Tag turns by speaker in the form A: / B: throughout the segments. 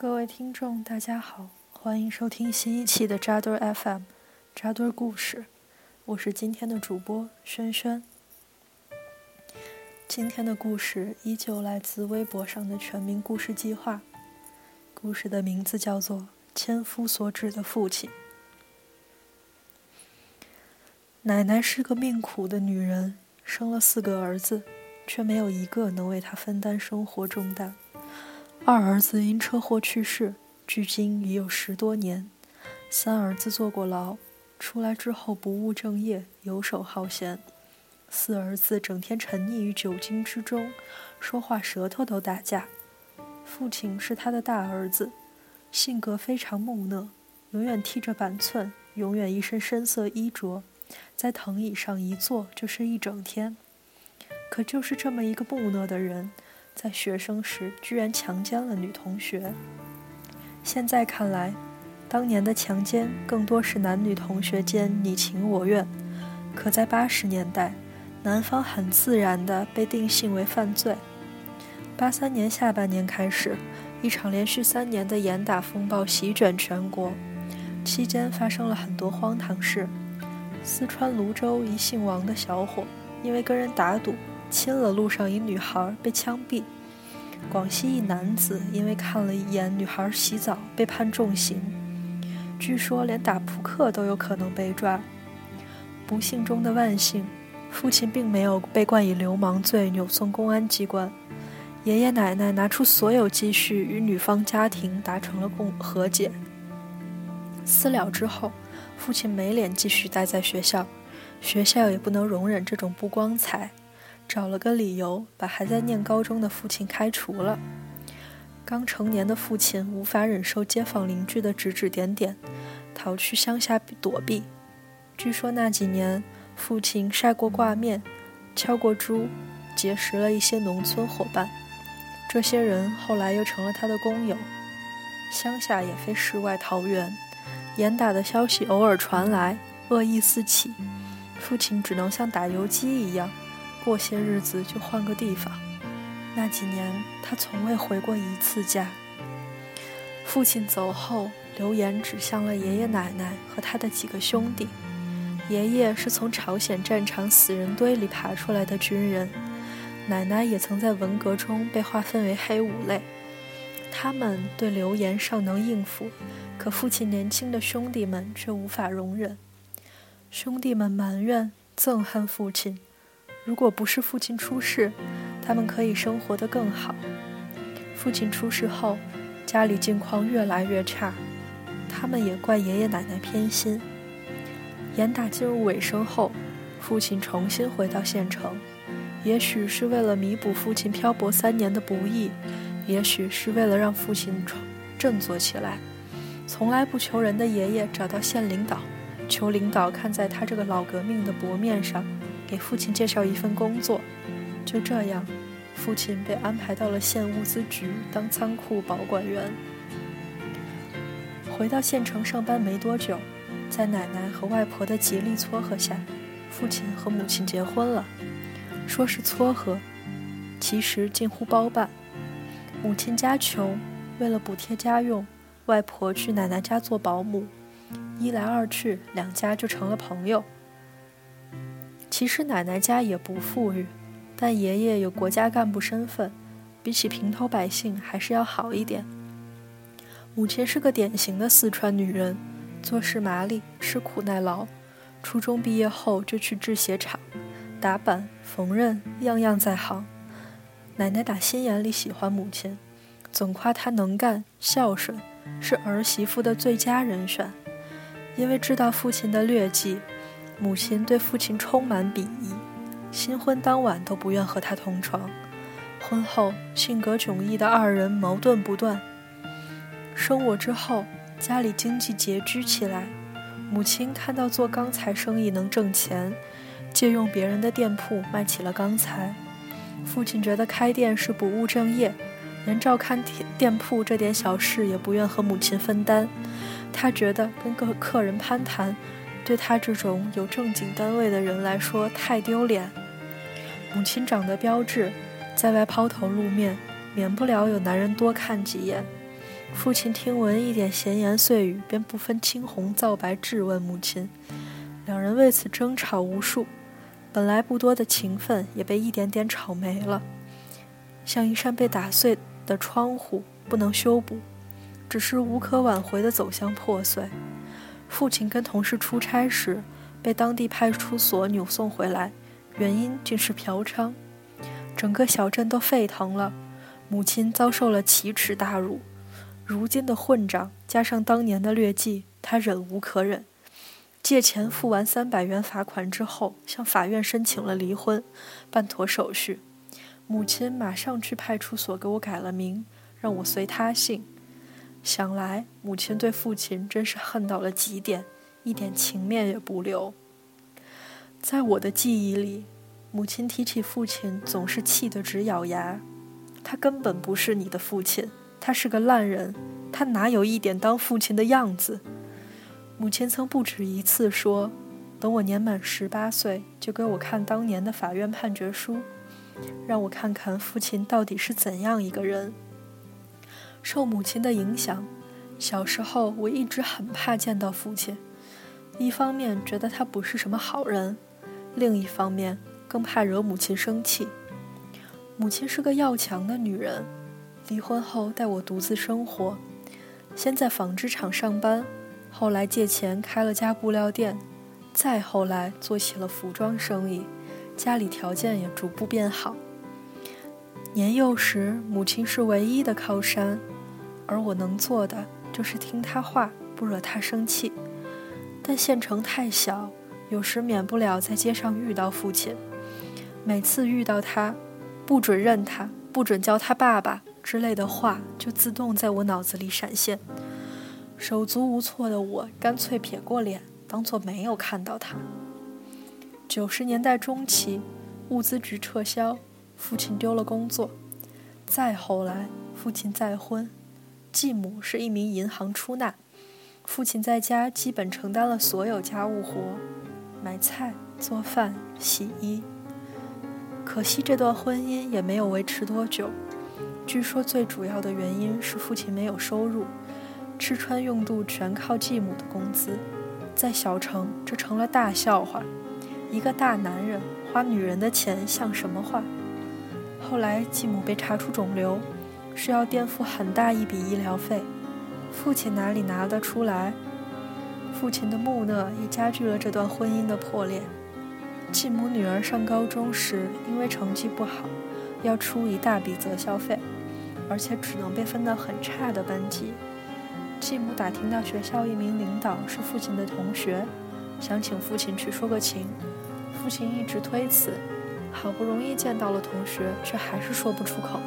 A: 各位听众，大家好，欢迎收听新一期的扎堆 FM，扎堆故事，我是今天的主播轩轩。今天的故事依旧来自微博上的全民故事计划，故事的名字叫做《千夫所指的父亲》。奶奶是个命苦的女人，生了四个儿子，却没有一个能为她分担生活重担。二儿子因车祸去世，距今已有十多年。三儿子坐过牢，出来之后不务正业，游手好闲。四儿子整天沉溺于酒精之中，说话舌头都打架。父亲是他的大儿子，性格非常木讷，永远剃着板寸，永远一身深色衣着，在藤椅上一坐就是一整天。可就是这么一个木讷的人。在学生时，居然强奸了女同学。现在看来，当年的强奸更多是男女同学间你情我愿。可在八十年代，男方很自然地被定性为犯罪。八三年下半年开始，一场连续三年的严打风暴席卷全国，期间发生了很多荒唐事。四川泸州一姓王的小伙，因为跟人打赌。亲了路上一女孩被枪毙，广西一男子因为看了一眼女孩洗澡被判重刑，据说连打扑克都有可能被抓。不幸中的万幸，父亲并没有被冠以流氓罪扭送公安机关，爷爷奶奶拿出所有积蓄与女方家庭达成了共和解。私了之后，父亲没脸继续待在学校，学校也不能容忍这种不光彩。找了个理由，把还在念高中的父亲开除了。刚成年的父亲无法忍受街坊邻居的指指点点，逃去乡下躲避。据说那几年，父亲晒过挂面，敲过猪，结识了一些农村伙伴。这些人后来又成了他的工友。乡下也非世外桃源，严打的消息偶尔传来，恶意四起，父亲只能像打游击一样。过些日子就换个地方。那几年，他从未回过一次家。父亲走后，流言指向了爷爷奶奶和他的几个兄弟。爷爷是从朝鲜战场死人堆里爬出来的军人，奶奶也曾在文革中被划分为黑五类。他们对流言尚能应付，可父亲年轻的兄弟们却无法容忍。兄弟们埋怨、憎恨父亲。如果不是父亲出事，他们可以生活得更好。父亲出事后，家里境况越来越差，他们也怪爷爷奶奶偏心。严打进入尾声后，父亲重新回到县城，也许是为了弥补父亲漂泊三年的不易，也许是为了让父亲振作起来。从来不求人的爷爷找到县领导，求领导看在他这个老革命的薄面上。给父亲介绍一份工作，就这样，父亲被安排到了县物资局当仓库保管员。回到县城上班没多久，在奶奶和外婆的极力撮合下，父亲和母亲结婚了。说是撮合，其实近乎包办。母亲家穷，为了补贴家用，外婆去奶奶家做保姆，一来二去，两家就成了朋友。其实奶奶家也不富裕，但爷爷有国家干部身份，比起平头百姓还是要好一点。母亲是个典型的四川女人，做事麻利，吃苦耐劳。初中毕业后就去制鞋厂，打板、缝纫，样样在行。奶奶打心眼里喜欢母亲，总夸她能干、孝顺，是儿媳妇的最佳人选。因为知道父亲的劣迹。母亲对父亲充满鄙夷，新婚当晚都不愿和他同床。婚后，性格迥异的二人矛盾不断。生我之后，家里经济拮据起来。母亲看到做钢材生意能挣钱，借用别人的店铺卖起了钢材。父亲觉得开店是不务正业，连照看店铺这点小事也不愿和母亲分担。他觉得跟个客人攀谈。对他这种有正经单位的人来说太丢脸。母亲长得标致，在外抛头露面，免不了有男人多看几眼。父亲听闻一点闲言碎语，便不分青红皂白质问母亲，两人为此争吵无数，本来不多的情分也被一点点吵没了，像一扇被打碎的窗户，不能修补，只是无可挽回的走向破碎。父亲跟同事出差时，被当地派出所扭送回来，原因竟是嫖娼，整个小镇都沸腾了。母亲遭受了奇耻大辱，如今的混账加上当年的劣迹，他忍无可忍，借钱付完三百元罚款之后，向法院申请了离婚，办妥手续。母亲马上去派出所给我改了名，让我随他姓。想来母亲对父亲真是恨到了极点，一点情面也不留。在我的记忆里，母亲提起父亲总是气得直咬牙。他根本不是你的父亲，他是个烂人，他哪有一点当父亲的样子？母亲曾不止一次说：“等我年满十八岁，就给我看当年的法院判决书，让我看看父亲到底是怎样一个人。”受母亲的影响，小时候我一直很怕见到父亲，一方面觉得他不是什么好人，另一方面更怕惹母亲生气。母亲是个要强的女人，离婚后带我独自生活，先在纺织厂上班，后来借钱开了家布料店，再后来做起了服装生意，家里条件也逐步变好。年幼时，母亲是唯一的靠山，而我能做的就是听他话，不惹他生气。但县城太小，有时免不了在街上遇到父亲，每次遇到他。不准认他，不准叫他爸爸之类的话，就自动在我脑子里闪现。手足无措的我，干脆撇过脸，当做没有看到他。九十年代中期，物资局撤销，父亲丢了工作。再后来，父亲再婚，继母是一名银行出纳，父亲在家基本承担了所有家务活，买菜、做饭、洗衣。可惜这段婚姻也没有维持多久。据说最主要的原因是父亲没有收入，吃穿用度全靠继母的工资。在小城，这成了大笑话。一个大男人花女人的钱像什么话？后来继母被查出肿瘤，需要垫付很大一笔医疗费，父亲哪里拿得出来？父亲的木讷也加剧了这段婚姻的破裂。继母女儿上高中时，因为成绩不好，要出一大笔择校费，而且只能被分到很差的班级。继母打听到学校一名领导是父亲的同学，想请父亲去说个情，父亲一直推辞。好不容易见到了同学，却还是说不出口。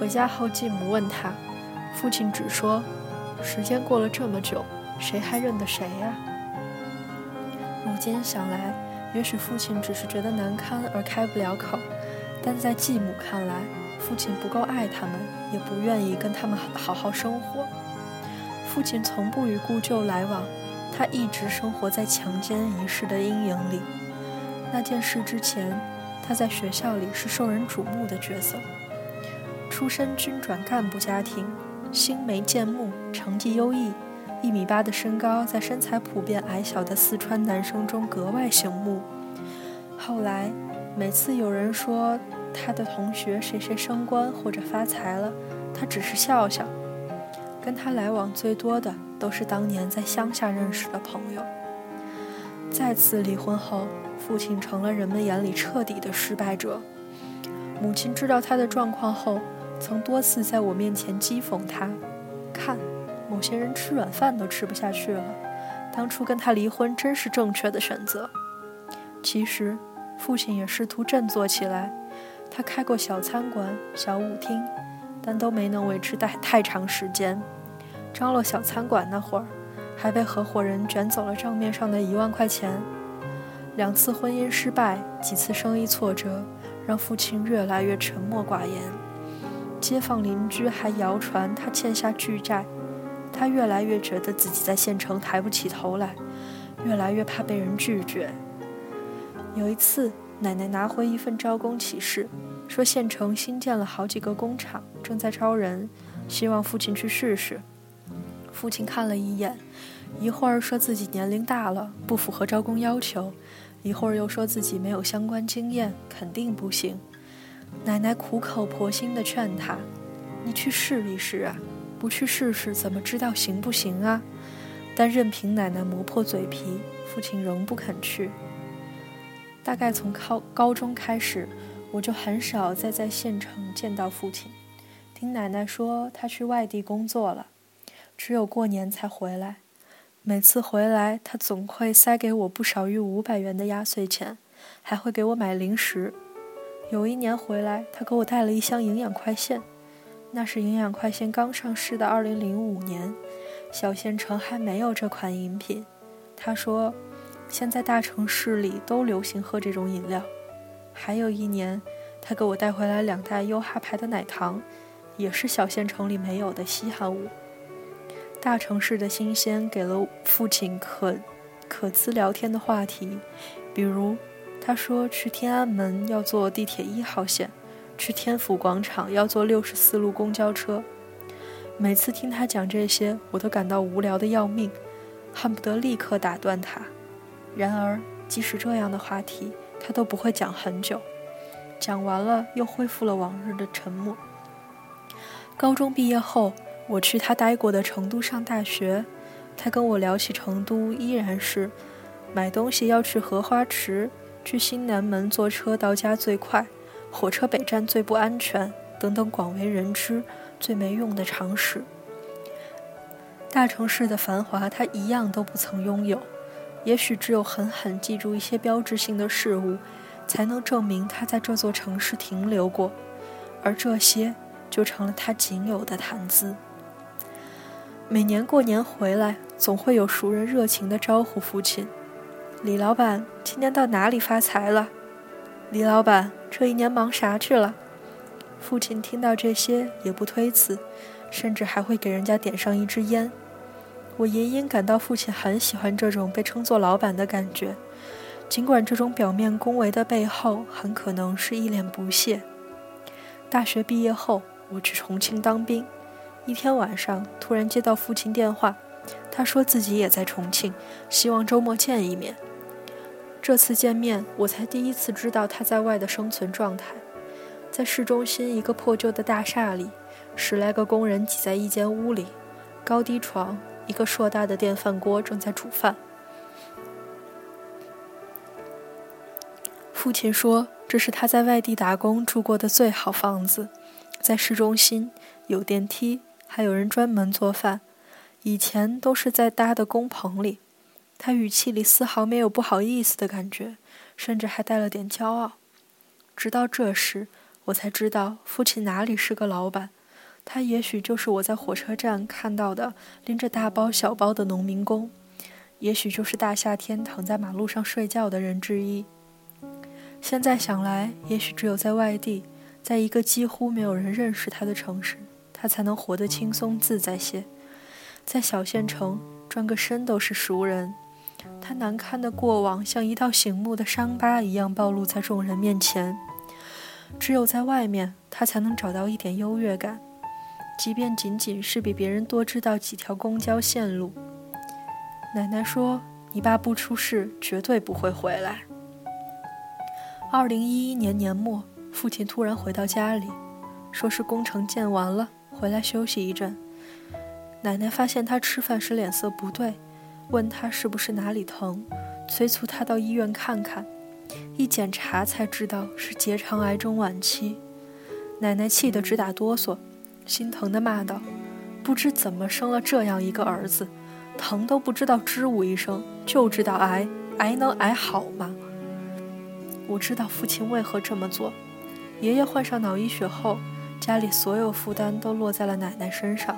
A: 回家后，继母问他，父亲只说：“时间过了这么久，谁还认得谁呀？”如今想来。也许父亲只是觉得难堪而开不了口，但在继母看来，父亲不够爱他们，也不愿意跟他们好好生活。父亲从不与故旧来往，他一直生活在强奸一事的阴影里。那件事之前，他在学校里是受人瞩目的角色，出身军转干部家庭，星眉剑目，成绩优异。一米八的身高，在身材普遍矮小的四川男生中格外醒目。后来，每次有人说他的同学谁谁升官或者发财了，他只是笑笑。跟他来往最多的都是当年在乡下认识的朋友。再次离婚后，父亲成了人们眼里彻底的失败者。母亲知道他的状况后，曾多次在我面前讥讽他：“看。”某些人吃软饭都吃不下去了，当初跟他离婚真是正确的选择。其实，父亲也试图振作起来，他开过小餐馆、小舞厅，但都没能维持太太长时间。张罗小餐馆那会儿，还被合伙人卷走了账面上的一万块钱。两次婚姻失败，几次生意挫折，让父亲越来越沉默寡言。街坊邻居还谣传他欠下巨债。他越来越觉得自己在县城抬不起头来，越来越怕被人拒绝。有一次，奶奶拿回一份招工启事，说县城新建了好几个工厂，正在招人，希望父亲去试试。父亲看了一眼，一会儿说自己年龄大了，不符合招工要求，一会儿又说自己没有相关经验，肯定不行。奶奶苦口婆心地劝他：“你去试一试啊，不去试试怎么知道行不行啊？”但任凭奶奶磨破嘴皮，父亲仍不肯去。大概从高高中开始，我就很少再在县城见到父亲。听奶奶说，他去外地工作了，只有过年才回来。每次回来，他总会塞给我不少于五百元的压岁钱，还会给我买零食。有一年回来，他给我带了一箱营养快线，那是营养快线刚上市的二零零五年，小县城还没有这款饮品。他说。现在大城市里都流行喝这种饮料。还有一年，他给我带回来两袋优哈牌的奶糖，也是小县城里没有的稀罕物。大城市的新鲜给了父亲可可资聊天的话题，比如他说去天安门要坐地铁一号线，去天府广场要坐六十四路公交车。每次听他讲这些，我都感到无聊的要命，恨不得立刻打断他。然而，即使这样的话题，他都不会讲很久。讲完了，又恢复了往日的沉默。高中毕业后，我去他待过的成都上大学，他跟我聊起成都，依然是买东西要去荷花池，去新南门坐车到家最快，火车北站最不安全等等广为人知、最没用的常识。大城市的繁华，他一样都不曾拥有。也许只有狠狠记住一些标志性的事物，才能证明他在这座城市停留过，而这些就成了他仅有的谈资。每年过年回来，总会有熟人热情地招呼父亲：“李老板，今年到哪里发财了？”“李老板，这一年忙啥去了？”父亲听到这些也不推辞，甚至还会给人家点上一支烟。我隐隐感到父亲很喜欢这种被称作老板的感觉，尽管这种表面恭维的背后很可能是一脸不屑。大学毕业后，我去重庆当兵，一天晚上突然接到父亲电话，他说自己也在重庆，希望周末见一面。这次见面，我才第一次知道他在外的生存状态。在市中心一个破旧的大厦里，十来个工人挤在一间屋里，高低床。一个硕大的电饭锅正在煮饭。父亲说：“这是他在外地打工住过的最好房子，在市中心，有电梯，还有人专门做饭。以前都是在搭的工棚里。”他语气里丝毫没有不好意思的感觉，甚至还带了点骄傲。直到这时，我才知道父亲哪里是个老板。他也许就是我在火车站看到的拎着大包小包的农民工，也许就是大夏天躺在马路上睡觉的人之一。现在想来，也许只有在外地，在一个几乎没有人认识他的城市，他才能活得轻松自在些。在小县城，转个身都是熟人，他难堪的过往像一道醒目的伤疤一样暴露在众人面前。只有在外面，他才能找到一点优越感。即便仅仅是比别人多知道几条公交线路，奶奶说：“你爸不出事，绝对不会回来。”二零一一年年末，父亲突然回到家里，说是工程建完了，回来休息一阵。奶奶发现他吃饭时脸色不对，问他是不是哪里疼，催促他到医院看看。一检查才知道是结肠癌中晚期，奶奶气得直打哆嗦。心疼地骂道：“不知怎么生了这样一个儿子，疼都不知道吱呜一声，就知道挨，挨能挨好吗？”我知道父亲为何这么做。爷爷患上脑溢血后，家里所有负担都落在了奶奶身上。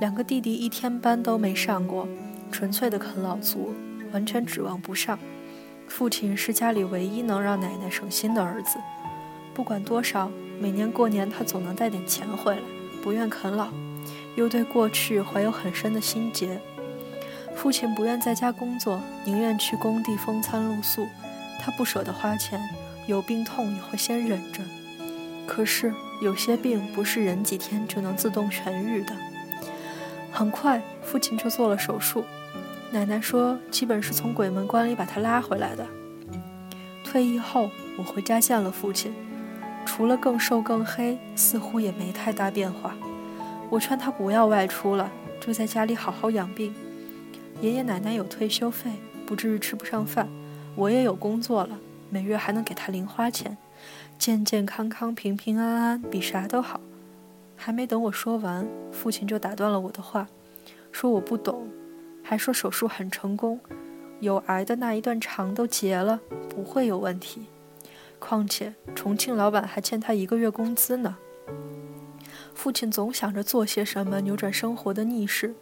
A: 两个弟弟一天班都没上过，纯粹的啃老族，完全指望不上。父亲是家里唯一能让奶奶省心的儿子，不管多少，每年过年他总能带点钱回来。不愿啃老，又对过去怀有很深的心结。父亲不愿在家工作，宁愿去工地风餐露宿。他不舍得花钱，有病痛也会先忍着。可是有些病不是忍几天就能自动痊愈的。很快，父亲就做了手术。奶奶说，基本是从鬼门关里把他拉回来的。退役后，我回家见了父亲，除了更瘦更黑，似乎也没太大变化。我劝他不要外出了，就在家里好好养病。爷爷奶奶有退休费，不至于吃不上饭；我也有工作了，每月还能给他零花钱，健健康康、平平安安，比啥都好。还没等我说完，父亲就打断了我的话，说我不懂，还说手术很成功。有癌的那一段肠都结了，不会有问题。况且重庆老板还欠他一个月工资呢。父亲总想着做些什么扭转生活的逆势，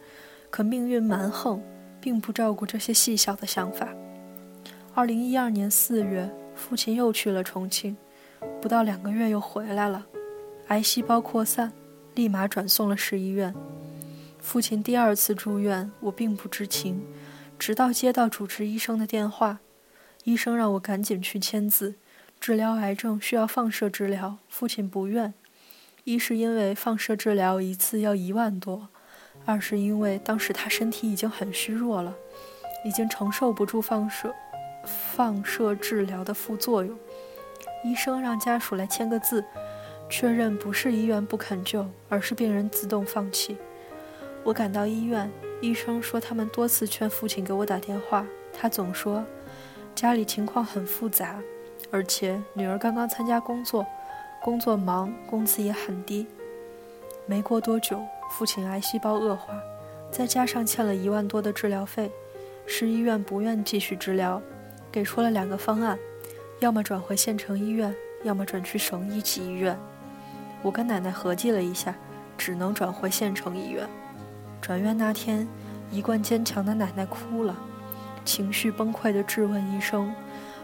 A: 可命运蛮横，并不照顾这些细小的想法。二零一二年四月，父亲又去了重庆，不到两个月又回来了，癌细胞扩散，立马转送了市医院。父亲第二次住院，我并不知情。直到接到主治医生的电话，医生让我赶紧去签字。治疗癌症需要放射治疗，父亲不愿。一是因为放射治疗一次要一万多，二是因为当时他身体已经很虚弱了，已经承受不住放射放射治疗的副作用。医生让家属来签个字，确认不是医院不肯救，而是病人自动放弃。我赶到医院。医生说，他们多次劝父亲给我打电话，他总说家里情况很复杂，而且女儿刚刚参加工作，工作忙，工资也很低。没过多久，父亲癌细胞恶化，再加上欠了一万多的治疗费，市医院不愿继续治疗，给出了两个方案：要么转回县城医院，要么转去省一级医院。我跟奶奶合计了一下，只能转回县城医院。转院那天，一贯坚强的奶奶哭了，情绪崩溃地质问医生：“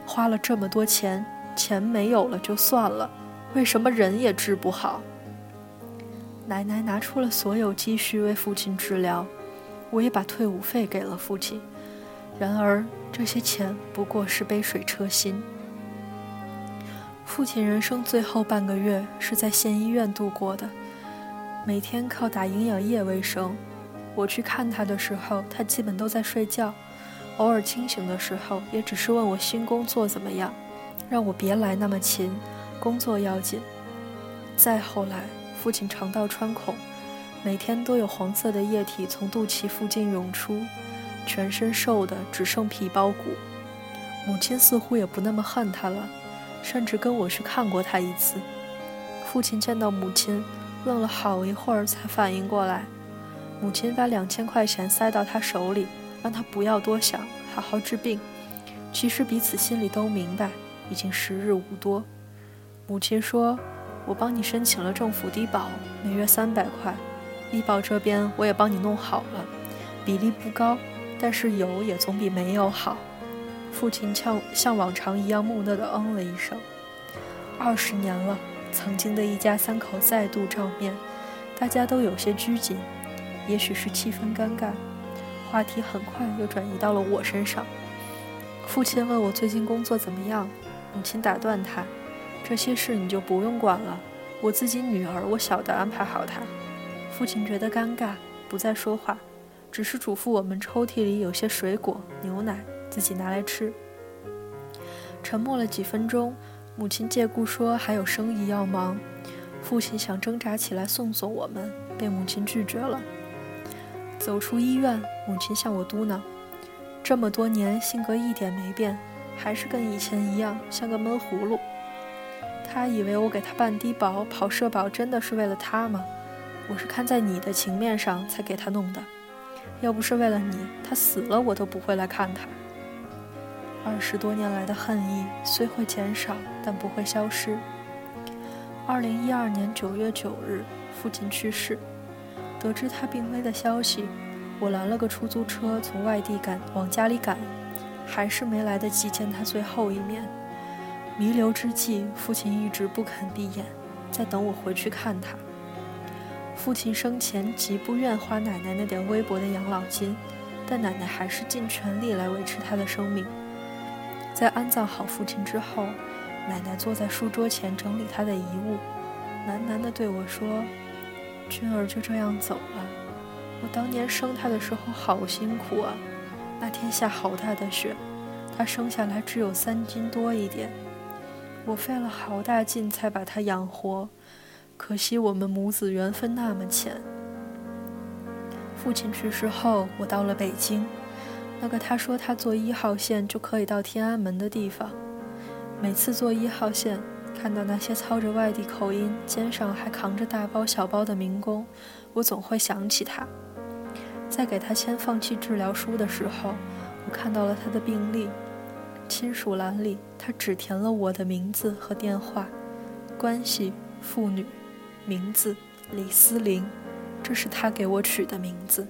A: 花了这么多钱，钱没有了就算了，为什么人也治不好？”奶奶拿出了所有积蓄为父亲治疗，我也把退伍费给了父亲。然而，这些钱不过是杯水车薪。父亲人生最后半个月是在县医院度过的，每天靠打营养液为生。我去看他的时候，他基本都在睡觉，偶尔清醒的时候，也只是问我新工作怎么样，让我别来那么勤，工作要紧。再后来，父亲肠道穿孔，每天都有黄色的液体从肚脐附近涌出，全身瘦的只剩皮包骨。母亲似乎也不那么恨他了，甚至跟我去看过他一次。父亲见到母亲，愣了好一会儿才反应过来。母亲把两千块钱塞到他手里，让他不要多想，好好治病。其实彼此心里都明白，已经时日无多。母亲说：“我帮你申请了政府低保，每月三百块，医保这边我也帮你弄好了，比例不高，但是有也总比没有好。”父亲像像往常一样木讷地嗯了一声。二十年了，曾经的一家三口再度照面，大家都有些拘谨。也许是气氛尴尬，话题很快又转移到了我身上。父亲问我最近工作怎么样，母亲打断他：“这些事你就不用管了，我自己女儿，我晓得安排好她。”父亲觉得尴尬，不再说话，只是嘱咐我们抽屉里有些水果、牛奶，自己拿来吃。沉默了几分钟，母亲借故说还有生意要忙。父亲想挣扎起来送送我们，被母亲拒绝了。走出医院，母亲向我嘟囔：“这么多年，性格一点没变，还是跟以前一样，像个闷葫芦。”他以为我给他办低保、跑社保，真的是为了他吗？我是看在你的情面上才给他弄的，要不是为了你，他死了我都不会来看他。二十多年来的恨意虽会减少，但不会消失。二零一二年九月九日，父亲去世。得知他病危的消息，我拦了个出租车从外地赶往家里赶，还是没来得及见他最后一面。弥留之际，父亲一直不肯闭眼，在等我回去看他。父亲生前极不愿花奶奶那点微薄的养老金，但奶奶还是尽全力来维持他的生命。在安葬好父亲之后，奶奶坐在书桌前整理他的遗物。喃喃地对我说：“君儿就这样走了。我当年生他的时候好辛苦啊，那天下好大的雪，他生下来只有三斤多一点，我费了好大劲才把他养活。可惜我们母子缘分那么浅。父亲去世后，我到了北京，那个他说他坐一号线就可以到天安门的地方，每次坐一号线。”看到那些操着外地口音、肩上还扛着大包小包的民工，我总会想起他。在给他签放弃治疗书的时候，我看到了他的病历，亲属栏里他只填了我的名字和电话，关系父女，名字李思玲，这是他给我取的名字。